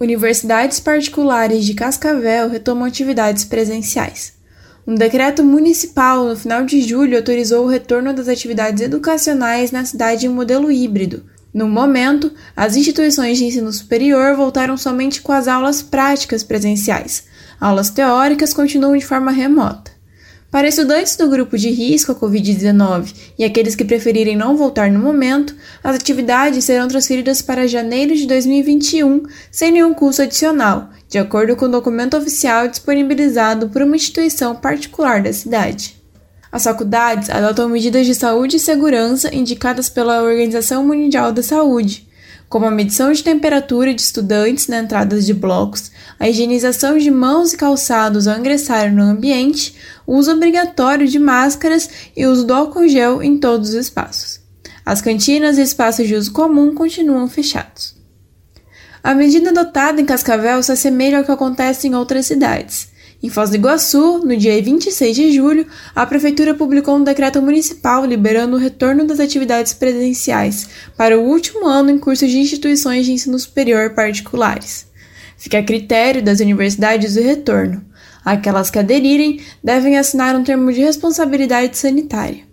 Universidades particulares de Cascavel retomam atividades presenciais. Um decreto municipal no final de julho autorizou o retorno das atividades educacionais na cidade em modelo híbrido. No momento, as instituições de ensino superior voltaram somente com as aulas práticas presenciais. Aulas teóricas continuam de forma remota. Para estudantes do grupo de risco à Covid-19 e aqueles que preferirem não voltar no momento, as atividades serão transferidas para janeiro de 2021 sem nenhum custo adicional, de acordo com o documento oficial disponibilizado por uma instituição particular da cidade. As faculdades adotam medidas de saúde e segurança indicadas pela Organização Mundial da Saúde, como a medição de temperatura de estudantes na entrada de blocos, a higienização de mãos e calçados ao ingressar no ambiente, o uso obrigatório de máscaras e o uso do álcool gel em todos os espaços. As cantinas e espaços de uso comum continuam fechados. A medida adotada em Cascavel se assemelha ao que acontece em outras cidades. Em Foz do Iguaçu, no dia 26 de julho, a Prefeitura publicou um decreto municipal liberando o retorno das atividades presenciais para o último ano em cursos de instituições de ensino superior particulares. Fica a critério das universidades o retorno. Aquelas que aderirem devem assinar um termo de responsabilidade sanitária.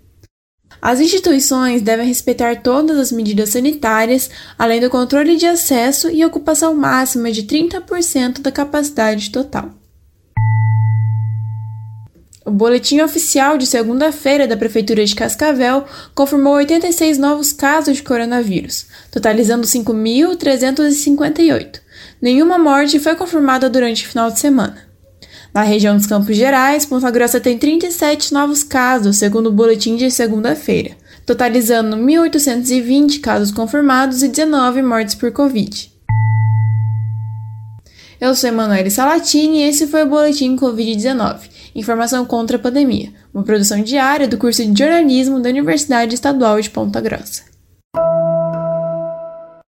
As instituições devem respeitar todas as medidas sanitárias, além do controle de acesso e ocupação máxima de 30% da capacidade total. O boletim oficial de segunda-feira da Prefeitura de Cascavel confirmou 86 novos casos de coronavírus, totalizando 5.358. Nenhuma morte foi confirmada durante o final de semana. Na região dos Campos Gerais, Ponta Grossa tem 37 novos casos, segundo o boletim de segunda-feira, totalizando 1.820 casos confirmados e 19 mortes por Covid. Eu sou Emanuele Salatini e esse foi o Boletim Covid-19 Informação contra a Pandemia, uma produção diária do curso de jornalismo da Universidade Estadual de Ponta Grossa.